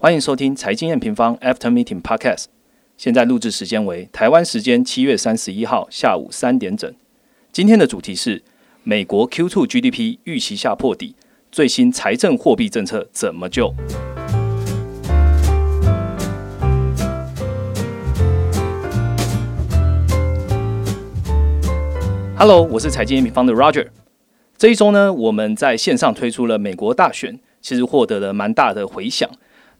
欢迎收听财经验平方 After Meeting Podcast。现在录制时间为台湾时间七月三十一号下午三点整。今天的主题是美国 Q2 GDP 预期下破底，最新财政货币政策怎么救？Hello，我是财经平方的 Roger。这一周呢，我们在线上推出了美国大选，其实获得了蛮大的回响。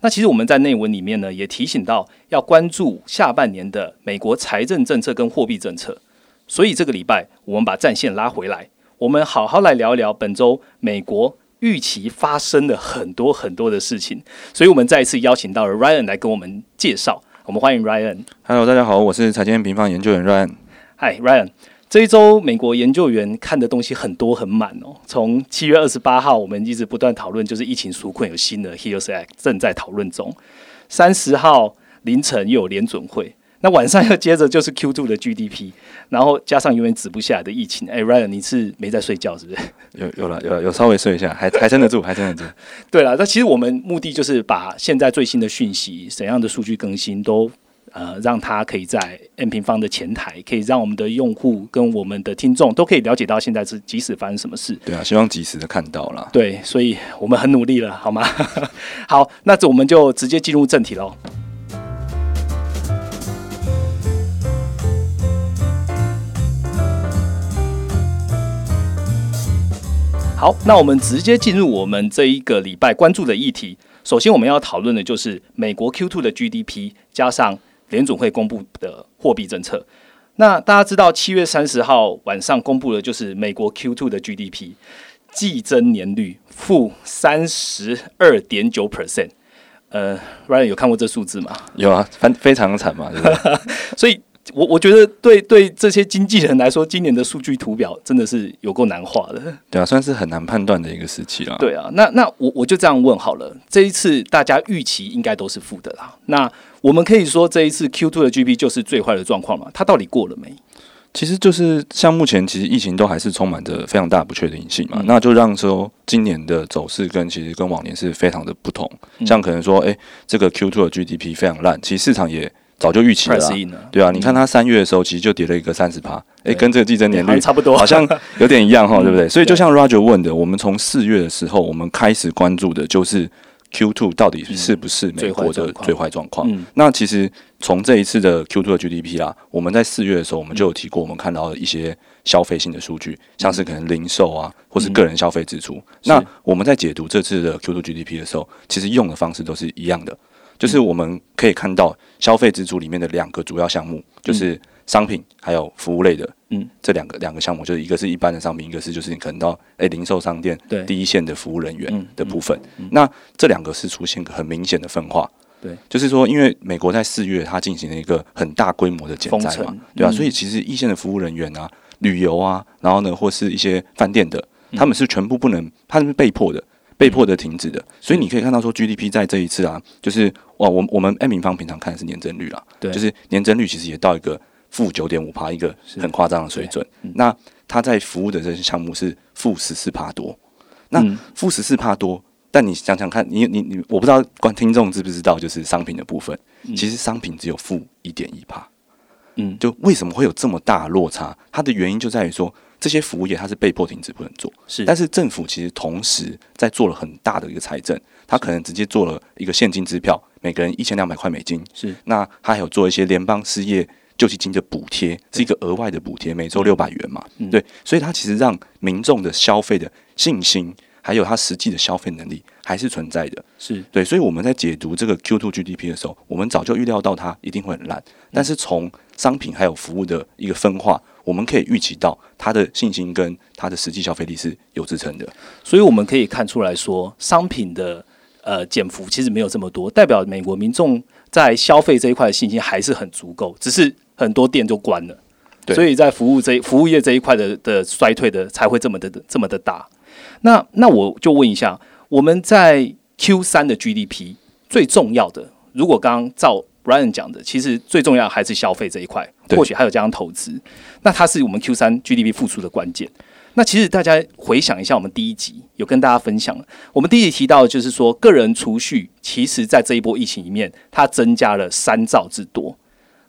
那其实我们在内文里面呢，也提醒到要关注下半年的美国财政政策跟货币政策。所以这个礼拜，我们把战线拉回来，我们好好来聊一聊本周美国预期发生的很多很多的事情。所以我们再一次邀请到了 Ryan 来跟我们介绍。我们欢迎 Ryan。Hello，大家好，我是财经平方研究员 Ryan。Hi，Ryan。这一周，美国研究员看的东西很多很满哦。从七月二十八号，我们一直不断讨论，就是疫情纾困有新的 Heals Act 正在讨论中。三十号凌晨又有联准会，那晚上又接着就是 Q two 的 GDP，然后加上永远止不下来的疫情。哎，Ryan，你是没在睡觉是不是？有有了有有稍微睡一下，还还撑得住，还撑得住。对了，那其实我们目的就是把现在最新的讯息、怎样的数据更新都。呃，让他可以在 N 平方的前台，可以让我们的用户跟我们的听众都可以了解到现在是即使发生什么事。对啊，希望及时的看到了。对，所以我们很努力了，好吗？好，那这我们就直接进入正题喽。好，那我们直接进入我们这一个礼拜关注的议题。首先，我们要讨论的就是美国 Q2 的 GDP 加上。联总会公布的货币政策，那大家知道七月三十号晚上公布的就是美国 Q two 的 GDP 季增年率负三十二点九 percent。呃，Ryan 有看过这数字吗？有啊，非非常惨嘛，所以，我我觉得对对这些经纪人来说，今年的数据图表真的是有够难画的。对啊，算是很难判断的一个时期了。对啊，那那我我就这样问好了，这一次大家预期应该都是负的啦。那我们可以说这一次 Q two 的 GP 就是最坏的状况嘛？它到底过了没？其实就是像目前其实疫情都还是充满着非常大不确定性嘛，那就让说今年的走势跟其实跟往年是非常的不同。像可能说，哎，这个 Q two 的 GDP 非常烂，其实市场也早就预期了，对啊，你看它三月的时候其实就跌了一个三十趴，哎，跟这个季增年率差不多，好像有点一样哈，对不对？所以就像 Roger 问的，我们从四月的时候，我们开始关注的就是。Q two 到底是不是美国的最坏状况？那其实从这一次的 Q two 的 GDP 啊，我们在四月的时候我们就有提过，我们看到一些消费性的数据，像是可能零售啊，或是个人消费支出。那我们在解读这次的 Q two GDP 的时候，其实用的方式都是一样的，就是我们可以看到消费支出里面的两个主要项目，就是。商品还有服务类的，嗯，这两个两个项目，就是一个是一般的商品，一个是就是你可能到诶零售商店对。第一线的服务人员的部分。那这两个是出现很明显的分化，对，就是说，因为美国在四月它进行了一个很大规模的减灾嘛，对啊，所以其实一线的服务人员啊、旅游啊，然后呢或是一些饭店的，他们是全部不能，他们是被迫的、被迫的停止的。所以你可以看到说，GDP 在这一次啊，就是哇，我我们 M 平方平常看的是年增率啦，对，就是年增率其实也到一个。负九点五帕，一个很夸张的水准。那他在服务的这些项目是负十四帕多。那负十四帕多，但你想想看，你你你，我不知道观听众知不知道，就是商品的部分，其实商品只有负一点一帕。嗯，就为什么会有这么大落差？它的原因就在于说，这些服务业它是被迫停止不能做。是，但是政府其实同时在做了很大的一个财政，它可能直接做了一个现金支票，每个人一千两百块美金。是，那他还有做一些联邦失业。救济金的补贴是一个额外的补贴，每周六百元嘛，对，所以它其实让民众的消费的信心，还有他实际的消费能力还是存在的，是。对，所以我们在解读这个 Q two GDP 的时候，我们早就预料到它一定会很烂，但是从商品还有服务的一个分化，我们可以预期到它的信心跟它的实际消费力是有支撑的，所以我们可以看出来说，商品的呃减幅其实没有这么多，代表美国民众在消费这一块的信心还是很足够，只是。很多店就关了，所以在服务这服务业这一块的的衰退的才会这么的这么的大。那那我就问一下，我们在 Q 三的 GDP 最重要的，如果刚刚照 Ryan 讲的，其实最重要还是消费这一块，或许还有加上投资，那它是我们 Q 三 GDP 复苏的关键。那其实大家回想一下，我们第一集有跟大家分享，我们第一集提到就是说，个人储蓄其实在这一波疫情里面，它增加了三兆之多。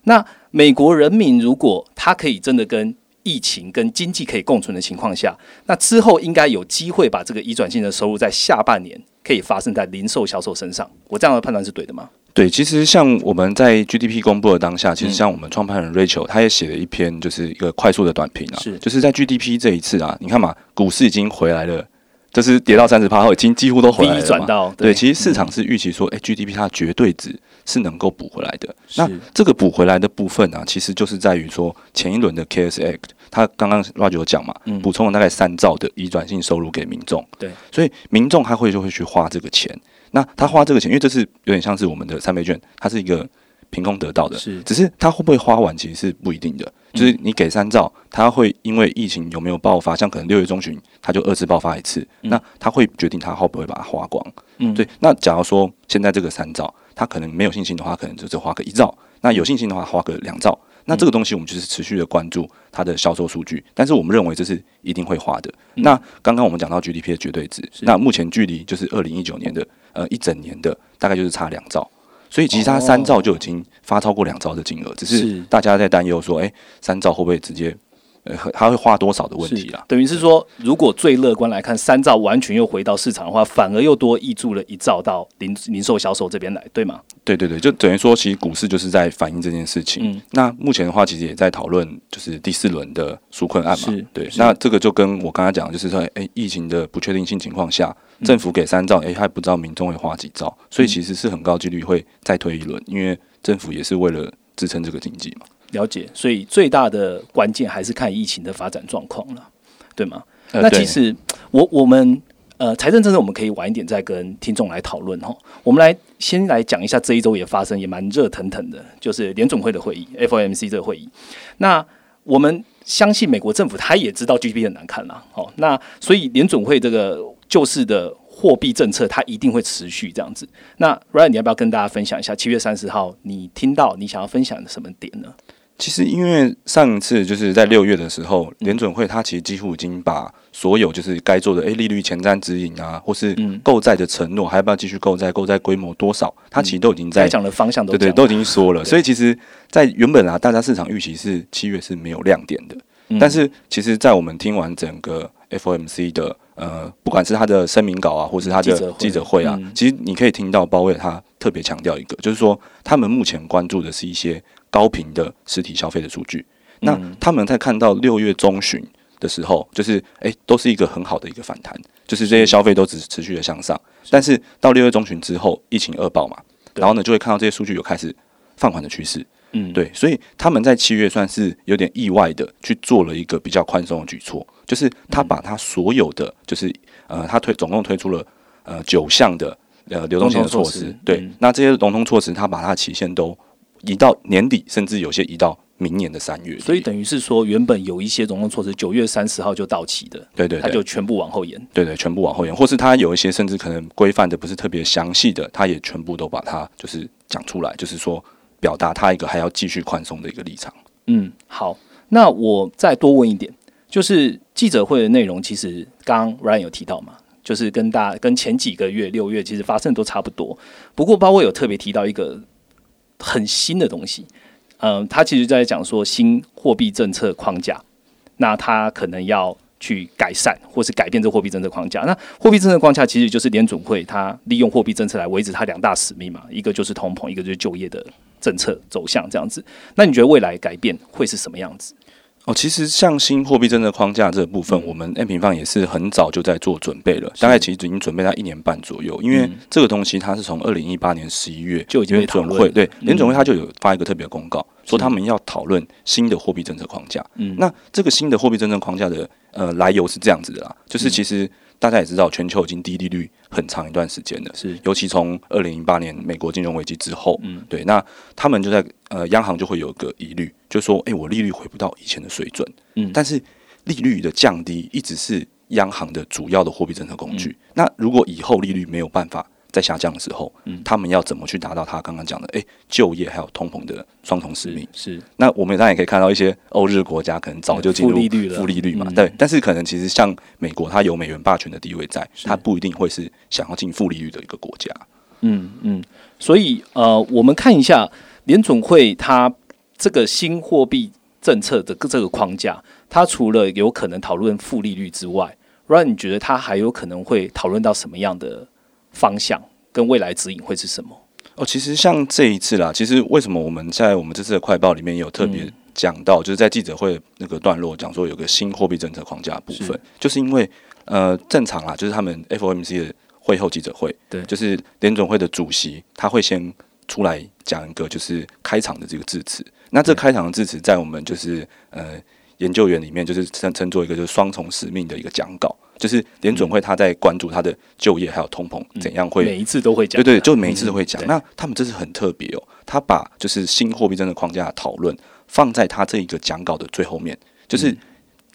那美国人民如果他可以真的跟疫情跟经济可以共存的情况下，那之后应该有机会把这个移转性的收入在下半年可以发生在零售销售身上。我这样的判断是对的吗？对，其实像我们在 GDP 公布的当下，其实像我们创办人 Rachel，他也写了一篇，就是一个快速的短评啊，是就是在 GDP 这一次啊，你看嘛，股市已经回来了。就是跌到三十趴后，已经几乎都回来了嘛。对，其实市场是预期说，哎，GDP 它的绝对值是能够补回来的。那这个补回来的部分呢，其实就是在于说，前一轮的 KS Act，它刚刚 Roger 有讲嘛，补充了大概三兆的移转性收入给民众。对，所以民众他会就会去花这个钱。那他花这个钱，因为这是有点像是我们的三倍券，它是一个。凭空得到的，是，只是他会不会花完，其实是不一定的。就是你给三兆，他会因为疫情有没有爆发，像可能六月中旬他就二次爆发一次，那他会决定他会不会把它花光。嗯，对。那假如说现在这个三兆，他可能没有信心的话，可能就只花个一兆；那有信心的话，花个两兆。那这个东西我们就是持续的关注它的销售数据，但是我们认为这是一定会花的。那刚刚我们讲到 GDP 的绝对值，那目前距离就是二零一九年的呃一整年的大概就是差两兆。所以其实它三兆就已经发超过两兆的金额，只是大家在担忧说，哎，三兆会不会直接？呃，他会花多少的问题啊？等于是说，如果最乐观来看，三兆完全又回到市场的话，反而又多溢注了一兆到零零售销售这边来，对吗？对对对，就等于说，其实股市就是在反映这件事情。嗯，那目前的话，其实也在讨论，就是第四轮的纾困案嘛。对，那这个就跟我刚才讲，就是说，哎，疫情的不确定性情况下，政府给三兆，哎，还不知道民众会花几兆，所以其实是很高几率会再推一轮，因为政府也是为了支撑这个经济嘛。了解，所以最大的关键还是看疫情的发展状况了，对吗？那其实我我们呃财政政策我们可以晚一点再跟听众来讨论哈。我们来先来讲一下这一周也发生也蛮热腾腾的，就是联总会的会议 FOMC 这个会议。那我们相信美国政府他也知道 GDP 很难看了，哦，那所以联总会这个救市的货币政策它一定会持续这样子。那 Ryan 你要不要跟大家分享一下七月三十号你听到你想要分享的什么点呢？其实，因为上一次就是在六月的时候，联准会它其实几乎已经把所有就是该做的，诶利率前瞻指引啊，或是购债的承诺，还要不要继续购债，购债规模多少，它其实都已经在讲的方向都对对，都已经说了。所以，其实，在原本啊，大家市场预期是七月是没有亮点的，但是，其实，在我们听完整个 FOMC 的呃，不管是他的声明稿啊，或是他的记者会。啊，其实你可以听到鲍威尔他特别强调一个，就是说他们目前关注的是一些。高频的实体消费的数据，那他们在看到六月中旬的时候，就是哎，都是一个很好的一个反弹，就是这些消费都只持续的向上。但是到六月中旬之后，疫情恶爆嘛，然后呢，就会看到这些数据有开始放缓的趋势。嗯，对，所以他们在七月算是有点意外的去做了一个比较宽松的举措，就是他把他所有的，就是呃，他推总共推出了呃九项的呃流动性的措施。对，那这些融通措施，他把它的期限都。移到年底，甚至有些移到明年的三月，所以等于是说，原本有一些融通措施九月三十号就到期的，对对，他就全部往后延，对对，全部往后延，或是他有一些甚至可能规范的不是特别详细的，他也全部都把它就是讲出来，就是说表达他一个还要继续宽松的一个立场。嗯，好，那我再多问一点，就是记者会的内容，其实刚刚 Ryan 有提到嘛，就是跟大跟前几个月六月其实发生都差不多，不过包括有特别提到一个。很新的东西，嗯，他其实在讲说新货币政策框架，那他可能要去改善或是改变这货币政策框架。那货币政策框架其实就是联准会它利用货币政策来维持它两大使命嘛，一个就是通膨，一个就是就业的政策走向这样子。那你觉得未来改变会是什么样子？哦，其实像新货币政策框架这部分，我们 N 平方也是很早就在做准备了，大概其实已经准备到一年半左右。因为这个东西它是从二零一八年十一月就已经准会对联准会，它就有发一个特别公告，说他们要讨论新的货币政策框架。嗯，那这个新的货币政策框架的呃来由是这样子的啦，就是其实。大家也知道，全球已经低利率很长一段时间了，是。尤其从二零零八年美国金融危机之后，嗯，对，那他们就在呃，央行就会有个疑虑，就说，哎，我利率回不到以前的水准，嗯，但是利率的降低一直是央行的主要的货币政策工具。那如果以后利率没有办法在下降的时候，嗯，他们要怎么去达到他刚刚讲的，哎，就业还有通膨的双重使命？是。那我们当然也可以看到一些欧日国家可能早就进入负利率了，负利率嘛，对。但是可能其实像美国，它有美元霸权的地位在，它不一定会是想要进负利率的一个国家。嗯嗯。所以呃，我们看一下联总会它这个新货币政策的这个框架，它除了有可能讨论负利率之外，让你觉得它还有可能会讨论到什么样的方向，跟未来指引会是什么？哦，其实像这一次啦，其实为什么我们在我们这次的快报里面有特别讲到，就是在记者会那个段落讲说有个新货币政策框架部分，就是因为呃正常啦，就是他们 FOMC 的会后记者会，对，就是联总会的主席他会先出来讲一个就是开场的这个致辞，那这开场的致辞在我们就是呃。研究员里面就是称称作一个就是双重使命的一个讲稿，就是联准会他在关注他的就业还有通膨怎样会每一次都会讲，对对，就每一次都会讲。那他们这是很特别哦，他把就是新货币政策框架的讨论放在他这一个讲稿的最后面，就是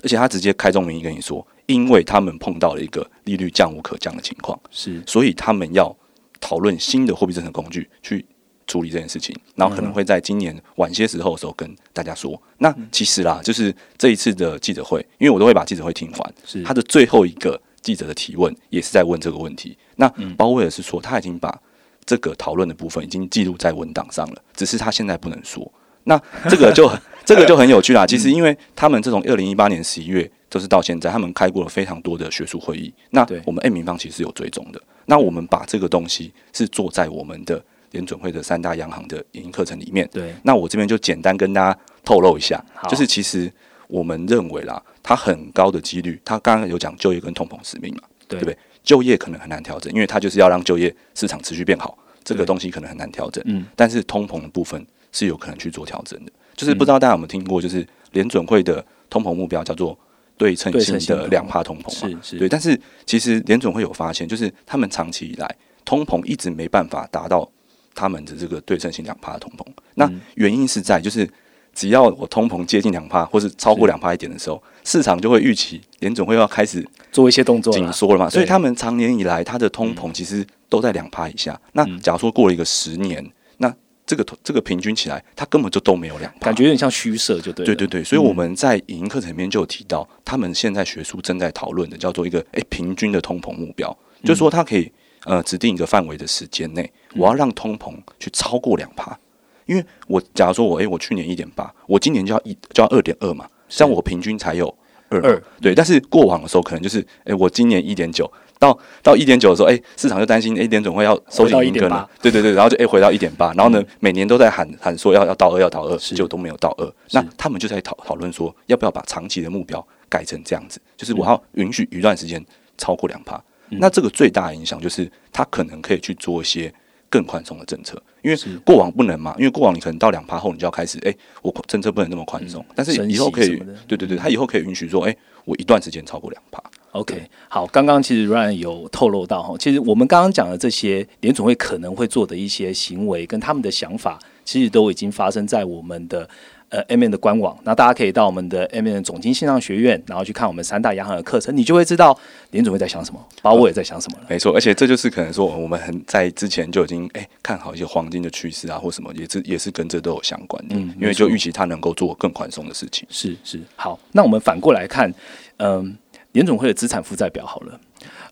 而且他直接开宗明义跟你说，因为他们碰到了一个利率降无可降的情况，是，所以他们要讨论新的货币政策工具去。处理这件事情，然后可能会在今年晚些时候的时候跟大家说。那其实啦，就是这一次的记者会，因为我都会把记者会听完，是他的最后一个记者的提问也是在问这个问题。那包威尔是说他已经把这个讨论的部分已经记录在文档上了，只是他现在不能说。那这个就 这个就很有趣啦。其实因为他们这种二零一八年十一月就是到现在，他们开过了非常多的学术会议。那我们 A 民方其实有追踪的。那我们把这个东西是做在我们的。联准会的三大央行的影音课程里面，对，那我这边就简单跟大家透露一下，就是其实我们认为啦，它很高的几率，它刚刚有讲就业跟通膨使命嘛，对不对？就业可能很难调整，因为它就是要让就业市场持续变好，这个东西可能很难调整。嗯，但是通膨的部分是有可能去做调整的。就是不知道大家有没有听过，就是联准会的通膨目标叫做对称性的两帕通膨嘛，是是，对。但是其实联准会有发现，就是他们长期以来通膨一直没办法达到。他们的这个对称性两帕的通膨，那原因是在就是只要我通膨接近两帕，或是超过两帕一点的时候，市场就会预期联总会要开始做一些动作紧缩了嘛。所以他们常年以来，它的通膨其实都在两帕以下。那假如说过了一个十年，那这个这个平均起来，它根本就都没有两帕，感觉有点像虚设，就对。对对对，所以我们在影音课程里面就有提到，他们现在学术正在讨论的叫做一个诶平均的通膨目标，就是说它可以。呃，指定一个范围的时间内，我要让通膨去超过两趴，因为我假如说我诶，我去年一点八，我今年就要一就要二点二嘛，像我平均才有二二。对，但是过往的时候可能就是诶，我今年一点九，到到一点九的时候，诶，市场就担心诶，联总会要收紧一根了，对对对，然后就诶回到一点八，然后呢，每年都在喊喊说要要到二要到二，结果都没有到二，那他们就在讨讨论说要不要把长期的目标改成这样子，就是我要允许一段时间超过两帕。那这个最大影响就是，他可能可以去做一些更宽松的政策，因为过往不能嘛，因为过往你可能到两趴后，你就要开始，哎，我政策不能那么宽松，但是以后可以，对对对，他以后可以允许说，哎，我一段时间超过两趴。OK，好，刚刚其实 Ryan 有透露到哈，其实我们刚刚讲的这些联总会可能会做的一些行为跟他们的想法，其实都已经发生在我们的。呃，M N 的官网，那大家可以到我们的 M N 总经线上学院，然后去看我们三大央行的课程，你就会知道联总会在想什么，包括也在想什么了。没错，而且这就是可能说我们很在之前就已经哎看好一些黄金的趋势啊，或什么，也是也是跟这都有相关的。嗯，因为就预期它能够做更宽松的事情。是是，好，那我们反过来看，嗯，联总会的资产负债表好了，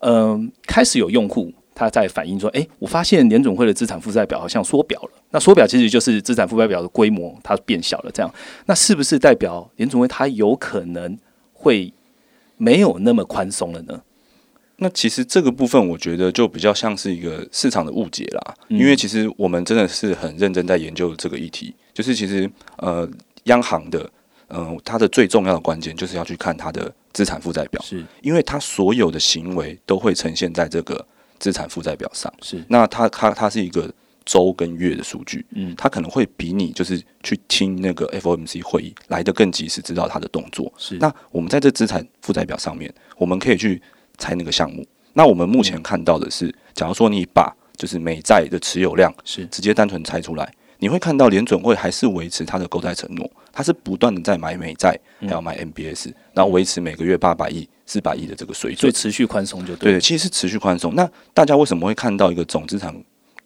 嗯，开始有用户。他在反映说：“哎，我发现联总会的资产负债表好像缩表了。那缩表其实就是资产负债表的规模它变小了。这样，那是不是代表联总会它有可能会没有那么宽松了呢？那其实这个部分我觉得就比较像是一个市场的误解啦。因为其实我们真的是很认真在研究这个议题。就是其实呃，央行的嗯，它的最重要的关键就是要去看它的资产负债表，是因为它所有的行为都会呈现在这个。”资产负债表上。是，那它它它是一个周跟月的数据，嗯，它可能会比你就是去听那个 FOMC 会议来的更及时，知道它的动作。是，那我们在这资产负债表上面，我们可以去猜那个项目。那我们目前看到的是，假如说你把就是美债的持有量是。直接单纯猜出来，你会看到联准会还是维持它的购债承诺，它是不断的在买美债，还要买 MBS，然后维持每个月八百亿、四百亿的这个水准，所以持续宽松就对。对，其实是持续宽松。那大家为什么会看到一个总资产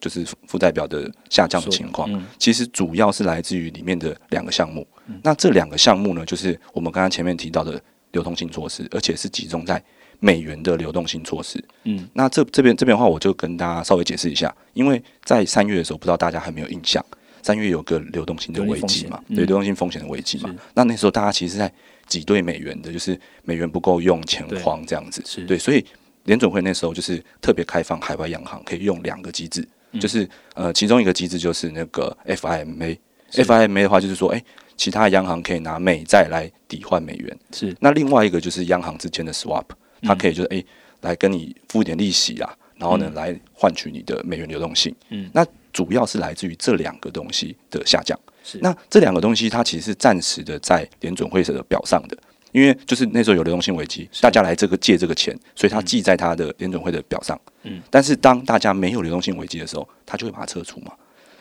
就是负债表的下降的情况？其实主要是来自于里面的两个项目。那这两个项目呢，就是我们刚刚前面提到的流动性措施，而且是集中在美元的流动性措施。嗯，那这这边这边的话，我就跟大家稍微解释一下，因为在三月的时候，不知道大家还没有印象。三月有个流动性的危机嘛？对，流动性风险的危机嘛？那那时候大家其实在挤兑美元的，就是美元不够用，钱荒这样子。对，所以联准会那时候就是特别开放海外央行可以用两个机制，就是呃，其中一个机制就是那个 FIMA，FIMA 的话就是说，哎，其他央行可以拿美债来抵换美元。是，那另外一个就是央行之间的 swap，它可以就是哎，来跟你付一点利息啊，然后呢来换取你的美元流动性。嗯，那。主要是来自于这两个东西的下降。是，那这两个东西它其实是暂时的在联准会的表上的，因为就是那时候有流动性危机，大家来这个借这个钱，所以它记在它的联准会的表上。嗯，但是当大家没有流动性危机的时候，它就会把它撤出嘛。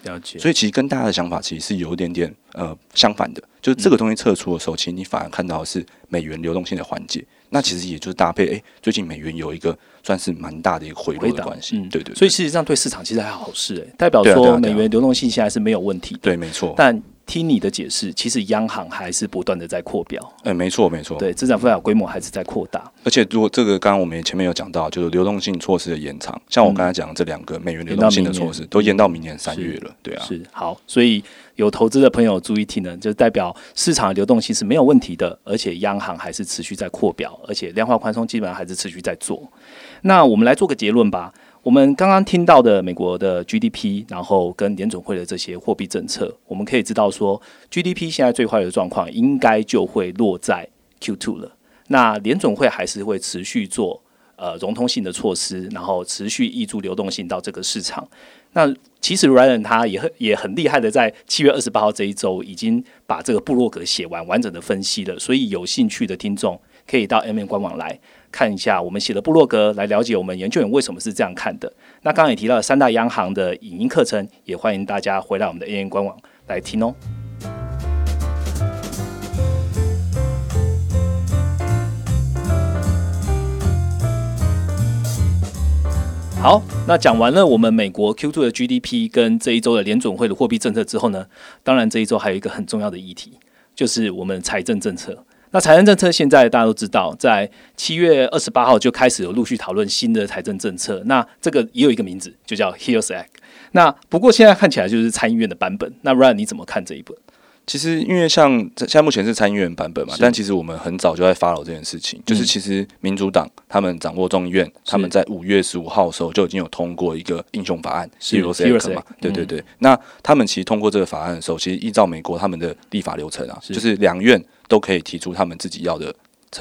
了解。所以其实跟大家的想法其实是有一点点呃相反的，就是这个东西撤出的时候，其实你反而看到的是美元流动性的缓解。那其实也就是搭配，哎，最近美元有一个算是蛮大的一个回落的关系，对对。所以事实上对市场其实还好事，哎，代表说美元流动性现在是没有问题的。对，没错。但听你的解释，其实央行还是不断的在扩表。哎，没错，没错。对，资产负债规模还是在扩大。而且，如果这个刚刚我们前面有讲到，就是流动性措施的延长，像我刚才讲的这两个美元流动性的措施，都延到明年三月了。对啊，是好。所以有投资的朋友注意听呢，就代表市场流动性是没有问题的，而且央行还是持续在扩表，而且量化宽松基本上还是持续在做。那我们来做个结论吧。我们刚刚听到的美国的 GDP，然后跟联总会的这些货币政策，我们可以知道说，GDP 现在最坏的状况应该就会落在 Q2 了。那联总会还是会持续做呃融通性的措施，然后持续挹注流动性到这个市场。那其实 Ryan 他也很也很厉害的，在七月二十八号这一周已经把这个布洛格写完完整的分析了。所以有兴趣的听众可以到 M N 官网来。看一下我们写的部落格，来了解我们研究员为什么是这样看的。那刚刚也提到三大央行的影音课程，也欢迎大家回来我们的 A N 官网来听哦。好，那讲完了我们美国 Q2 的 GDP 跟这一周的联准会的货币政策之后呢，当然这一周还有一个很重要的议题，就是我们财政政策。那财政政策现在大家都知道，在七月二十八号就开始有陆续讨论新的财政政策。那这个也有一个名字，就叫 h e a l s Act。那不过现在看起来就是参议院的版本。那 Ryan 你怎么看这一本？其实因为像现在目前是参议院版本嘛，但其实我们很早就在 follow 这件事情。就是其实民主党他们掌握众议院，他们在五月十五号的时候就已经有通过一个英雄法案 Hills Act 嘛。对对对。那他们其实通过这个法案的时候，其实依照美国他们的立法流程啊，就是两院。都可以提出他们自己要的，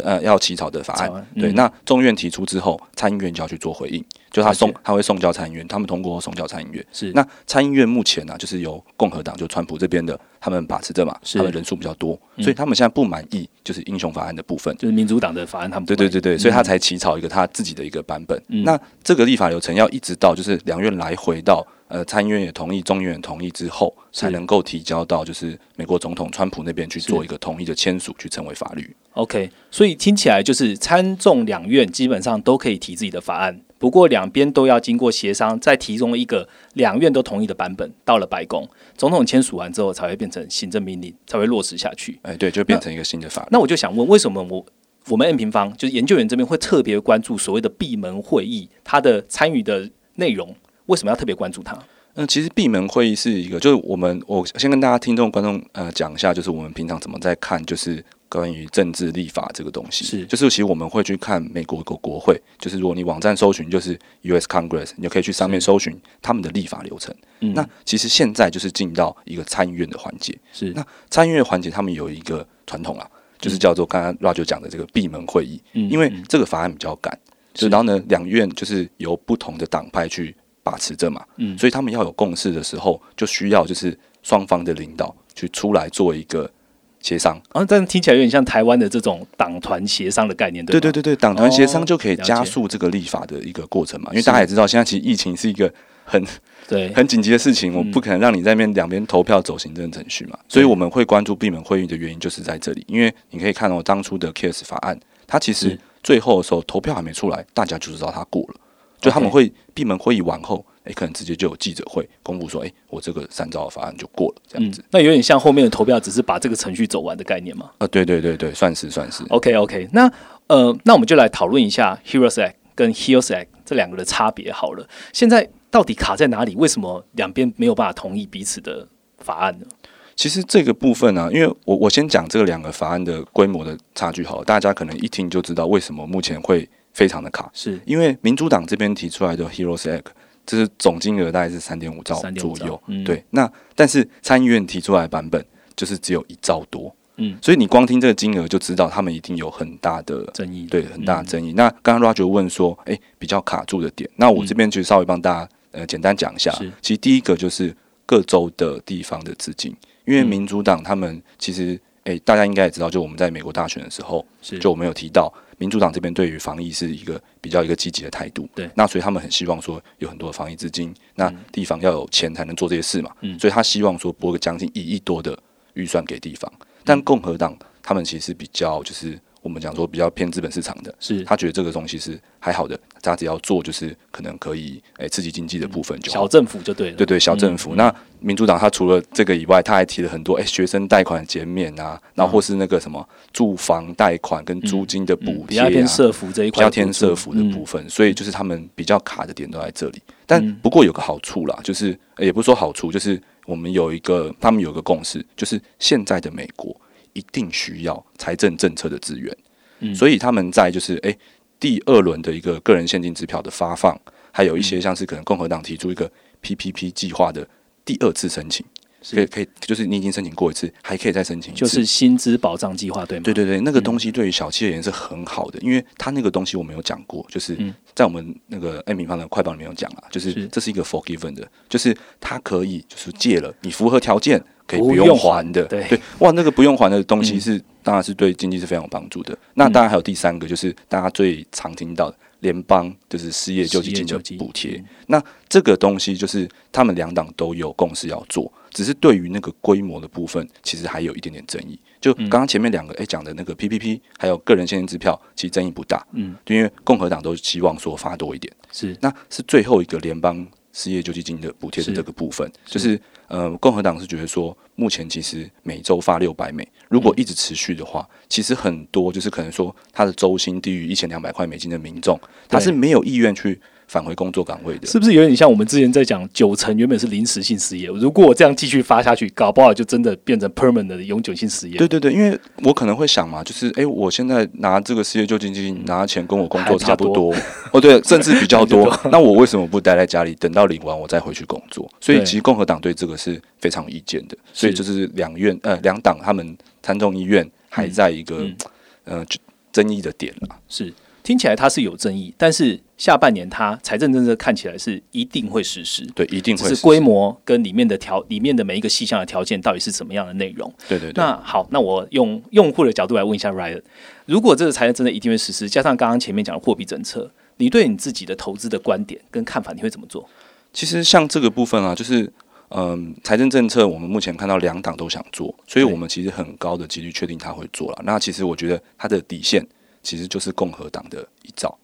呃，要起草的法案。对，那众院提出之后，参议院就要去做回应，就他送，他会送交参议院，他们通过送交参议院。是，那参议院目前呢，就是由共和党，就川普这边的，他们把持着嘛，他们人数比较多，所以他们现在不满意，就是英雄法案的部分，就是民主党的法案，他们对对对对，所以他才起草一个他自己的一个版本。那这个立法流程要一直到就是两院来回到。呃，参议院也同意，众议院同意之后，才能够提交到就是美国总统川普那边去做一个统一的签署，去成为法律。OK，所以听起来就是参众两院基本上都可以提自己的法案，不过两边都要经过协商，再提供一个两院都同意的版本，到了白宫，总统签署完之后，才会变成行政命令，才会落实下去。哎，对，就变成一个新的法。那我就想问，为什么我我们 N 平方就是研究员这边会特别关注所谓的闭门会议，它的参与的内容？为什么要特别关注它？嗯，其实闭门会议是一个，就是我们我先跟大家听众观众呃讲一下，就是我们平常怎么在看，就是关于政治立法这个东西。是，就是其实我们会去看美国国国会，就是如果你网站搜寻就是 U.S. Congress，你就可以去上面搜寻他们的立法流程。嗯，那其实现在就是进到一个参议院的环节。是，那参议院环节他们有一个传统啊，就是叫做刚刚 Roger 讲的这个闭门会议。嗯，因为这个法案比较赶，就然后呢，两院就是由不同的党派去。把持着嘛，嗯，所以他们要有共识的时候，就需要就是双方的领导去出来做一个协商。啊，但听起来有点像台湾的这种党团协商的概念，对对对对，党团协商就可以加速这个立法的一个过程嘛。因为大家也知道，现在其实疫情是一个很对。很紧急的事情，我不可能让你在那边两边投票走行政程序嘛。所以我们会关注闭门会议的原因就是在这里，因为你可以看到当初的 Case 法案，它其实最后的时候投票还没出来，大家就知道它过了。就他们会闭门会议完后，哎，可能直接就有记者会公布说，哎，我这个三招法案就过了，这样子。那有点像后面的投票，只是把这个程序走完的概念吗？啊，对对对对，算是算是。OK OK，那呃，那我们就来讨论一下 Heroes Act 跟 Heroes Act 这两个的差别好了。现在到底卡在哪里？为什么两边没有办法同意彼此的法案呢？其实这个部分呢，因为我我先讲这个两个法案的规模的差距好了，大家可能一听就知道为什么目前会。非常的卡，是。因为民主党这边提出来的 Heroes Act，这是总金额大概是三点五兆左右，对。那但是参议院提出来的版本就是只有一兆多，嗯，所以你光听这个金额就知道他们一定有很大的争议，对，很大的争议。那刚刚 Roger 问说，哎，比较卡住的点，那我这边就稍微帮大家呃简单讲一下。其实第一个就是各州的地方的资金，因为民主党他们其实，哎，大家应该也知道，就我们在美国大选的时候，就我们有提到。民主党这边对于防疫是一个比较一个积极的态度，对，那所以他们很希望说有很多的防疫资金，那地方要有钱才能做这些事嘛，嗯，所以他希望说拨个将近一亿多的预算给地方，但共和党他们其实比较就是。我们讲说比较偏资本市场的，是他觉得这个东西是还好的，他只要做就是可能可以诶刺激经济的部分就小政府就对了，对对小政府。那民主党他除了这个以外，他还提了很多诶学生贷款减免啊，然后或是那个什么住房贷款跟租金的补贴啊，偏社福这一块，比较偏社福的部分，所以就是他们比较卡的点都在这里。但不过有个好处啦，就是也不是说好处，就是我们有一个他们有个共识，就是现在的美国。一定需要财政政策的资源，嗯，所以他们在就是诶第二轮的一个个人现金支票的发放，还有一些像是可能共和党提出一个 PPP 计划的第二次申请，可以可以就是你已经申请过一次，还可以再申请，就是薪资保障计划对吗？对对对，那个东西对于小企业而言是很好的，因为他那个东西我没有讲过，就是在我们那个 A 平方的快报里面有讲啊，就是。这是一个 forgiven 的，就是他可以就是借了你符合条件。可以不用还的，对哇，那个不用还的东西是，当然是对经济是非常有帮助的。那当然还有第三个，就是大家最常听到的联邦就是失业救济金的补贴。那这个东西就是他们两党都有共识要做，只是对于那个规模的部分，其实还有一点点争议。就刚刚前面两个哎讲的那个 PPP，还有个人现金支票，其实争议不大。嗯，因为共和党都希望说发多一点。是，那是最后一个联邦失业救济金的补贴的这个部分，就是。呃，共和党是觉得说，目前其实每周发六百美，如果一直持续的话，其实很多就是可能说，他的周薪低于一千两百块美金的民众，他是没有意愿去。返回工作岗位的，是不是有点像我们之前在讲九成原本是临时性失业？如果我这样继续发下去，搞不好就真的变成 permanent 的永久性失业。对对对，因为我可能会想嘛，就是哎，我现在拿这个失业救济金拿钱跟我工作差不多，哦对，甚至比较多。那我为什么不待在家里，等到领完我再回去工作？所以其实共和党对这个是非常有意见的。所以就是两院呃两党他们参众议院还在一个呃争议的点了。是。听起来它是有争议，但是下半年它财政政策看起来是一定会实施。对，一定会。是规模跟里面的条里面的每一个细项的条件到底是什么样的内容？对对对。那好，那我用用户的角度来问一下 Ryan，如果这个财政政策一定会实施，加上刚刚前面讲的货币政策，你对你自己的投资的观点跟看法，你会怎么做？其实像这个部分啊，就是嗯，财政政策我们目前看到两党都想做，所以我们其实很高的几率确定他会做了。那其实我觉得它的底线。其实就是共和党的一兆，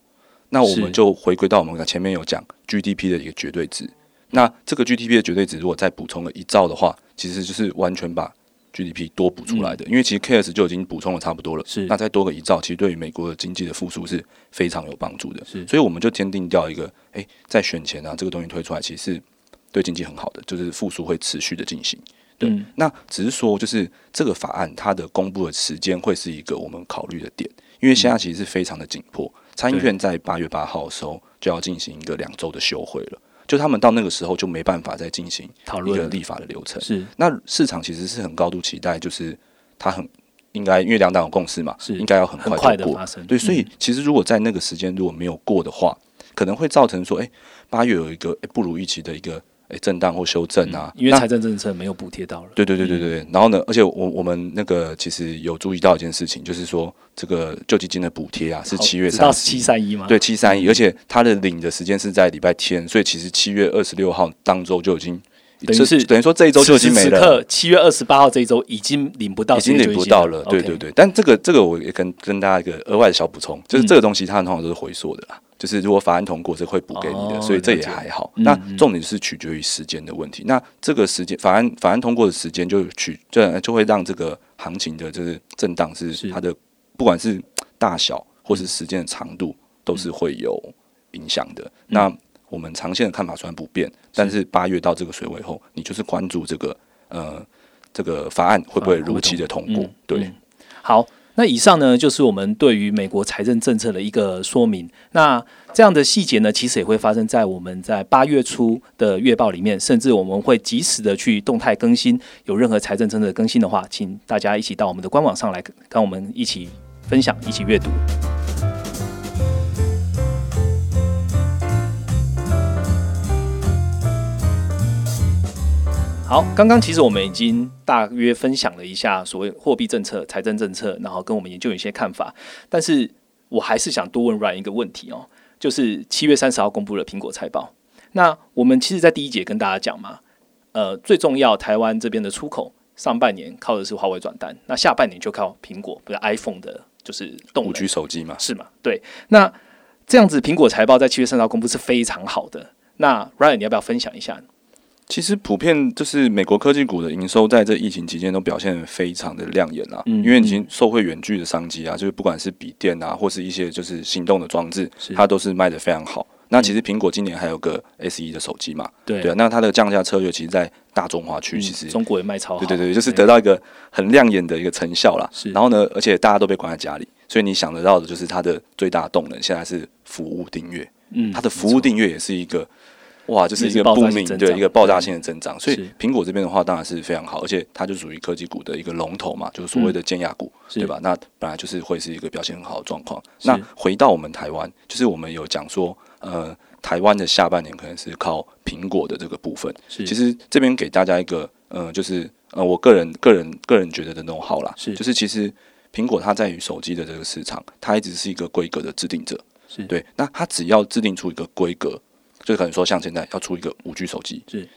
那我们就回归到我们前面有讲 GDP 的一个绝对值。那这个 GDP 的绝对值，如果再补充了一兆的话，其实就是完全把 GDP 多补出来的。因为其实 KS 就已经补充的差不多了，是那再多个一兆，其实对于美国的经济的复苏是非常有帮助的。是，所以我们就坚定掉一个，哎，在选前啊，这个东西推出来，其实是对经济很好的，就是复苏会持续的进行。对，那只是说，就是这个法案它的公布的时间会是一个我们考虑的点。因为现在其实是非常的紧迫，参议院在八月八号的时候就要进行一个两周的休会了，就他们到那个时候就没办法再进行一个立法的流程。是，那市场其实是很高度期待，就是它很应该因为两党有共识嘛，是应该要很快的发生。对，所以其实如果在那个时间如果没有过的话，可能会造成说，哎，八月有一个不如预期的一个诶震荡或修正啊。因为财政政策没有补贴到了。对对对对对。然后呢，而且我我们那个其实有注意到一件事情，就是说这个救济金的补贴啊是七月三十七三一吗？对，七三一，而且它的领的时间是在礼拜天，所以其实七月二十六号当周就已经。等于是等于说这一周就已经没了。七月二十八号这一周已经领不到，已经领不到了。对对对，但这个这个我也跟跟大家一个额外的小补充，就是这个东西它通常都是回溯的啦。就是如果法案通过，是会补给你的，所以这也还好。那重点是取决于时间的问题。那这个时间法案法案通过的时间就取就就会让这个行情的就是震荡是它的不管是大小或是时间的长度都是会有影响的。那我们长线的看法虽然不变，但是八月到这个水位后，你就是关注这个呃这个法案会不会如期的通过？对，好，那以上呢就是我们对于美国财政政策的一个说明。那这样的细节呢，其实也会发生在我们在八月初的月报里面，甚至我们会及时的去动态更新。有任何财政政策更新的话，请大家一起到我们的官网上来跟我们一起分享，一起阅读。好，刚刚其实我们已经大约分享了一下所谓货币政策、财政政策，然后跟我们研究一些看法。但是我还是想多问 Ryan 一个问题哦，就是七月三十号公布了苹果财报。那我们其实，在第一节跟大家讲嘛，呃，最重要台湾这边的出口，上半年靠的是华为转单，那下半年就靠苹果，不是 iPhone 的，就是动五 G 手机嘛，是嘛？对。那这样子，苹果财报在七月三十号公布是非常好的。那 Ryan，你要不要分享一下？其实普遍就是美国科技股的营收在这疫情期间都表现非常的亮眼啊，因为已经受惠远距的商机啊，就是不管是笔电啊，或是一些就是行动的装置，它都是卖的非常好。那其实苹果今年还有个 S E 的手机嘛，对。啊，那它的降价策略其实，在大中华区其实中国也卖超好，对对对，就是得到一个很亮眼的一个成效啦。然后呢，而且大家都被关在家里，所以你想得到的就是它的最大动能现在是服务订阅，嗯，它的服务订阅也是一个。哇，就是一个不明对一个爆炸性的增长，所以苹果这边的话当然是非常好，而且它就属于科技股的一个龙头嘛，就是所谓的尖牙股，对吧？那本来就是会是一个表现很好的状况。那回到我们台湾，就是我们有讲说，呃，台湾的下半年可能是靠苹果的这个部分。其实这边给大家一个，呃，就是呃，我个人个人个人觉得的那种好啦，是就是其实苹果它在于手机的这个市场，它一直是一个规格的制定者，是对。那它只要制定出一个规格。就可能说，像现在要出一个五 G 手机，是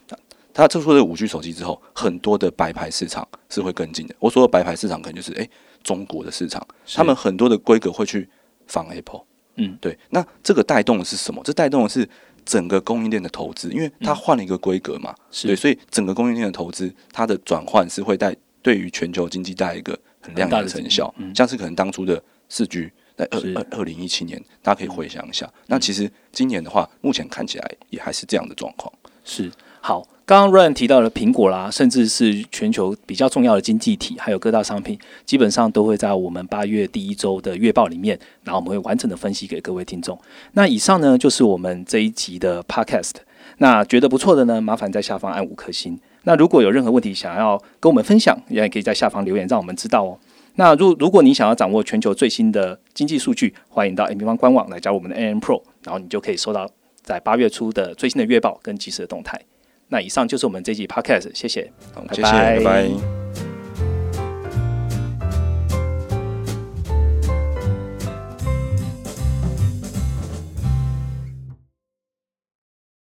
它出出了五 G 手机之后，很多的白牌市场是会跟进的。我说的白牌市场，可能就是哎，中国的市场，他们很多的规格会去仿 Apple。嗯，对。那这个带动的是什么？这带动的是整个供应链的投资，因为它换了一个规格嘛。对，所以整个供应链的投资，它的转换是会带对于全球经济带一个很亮眼的成效。像是可能当初的四 G。在二二二零一七年，大家可以回想一下。那其实今年的话，目前看起来也还是这样的状况。是好，刚刚 Ryan 提到了苹果啦，甚至是全球比较重要的经济体，还有各大商品，基本上都会在我们八月第一周的月报里面，然后我们会完整的分析给各位听众。那以上呢，就是我们这一集的 Podcast。那觉得不错的呢，麻烦在下方按五颗星。那如果有任何问题想要跟我们分享，也可以在下方留言，让我们知道哦。那如如果你想要掌握全球最新的经济数据，欢迎到 M 平方官网来加入我们的 AM Pro，然后你就可以收到在八月初的最新的月报跟即时的动态。那以上就是我们这集 Podcast，谢谢，谢谢，拜拜。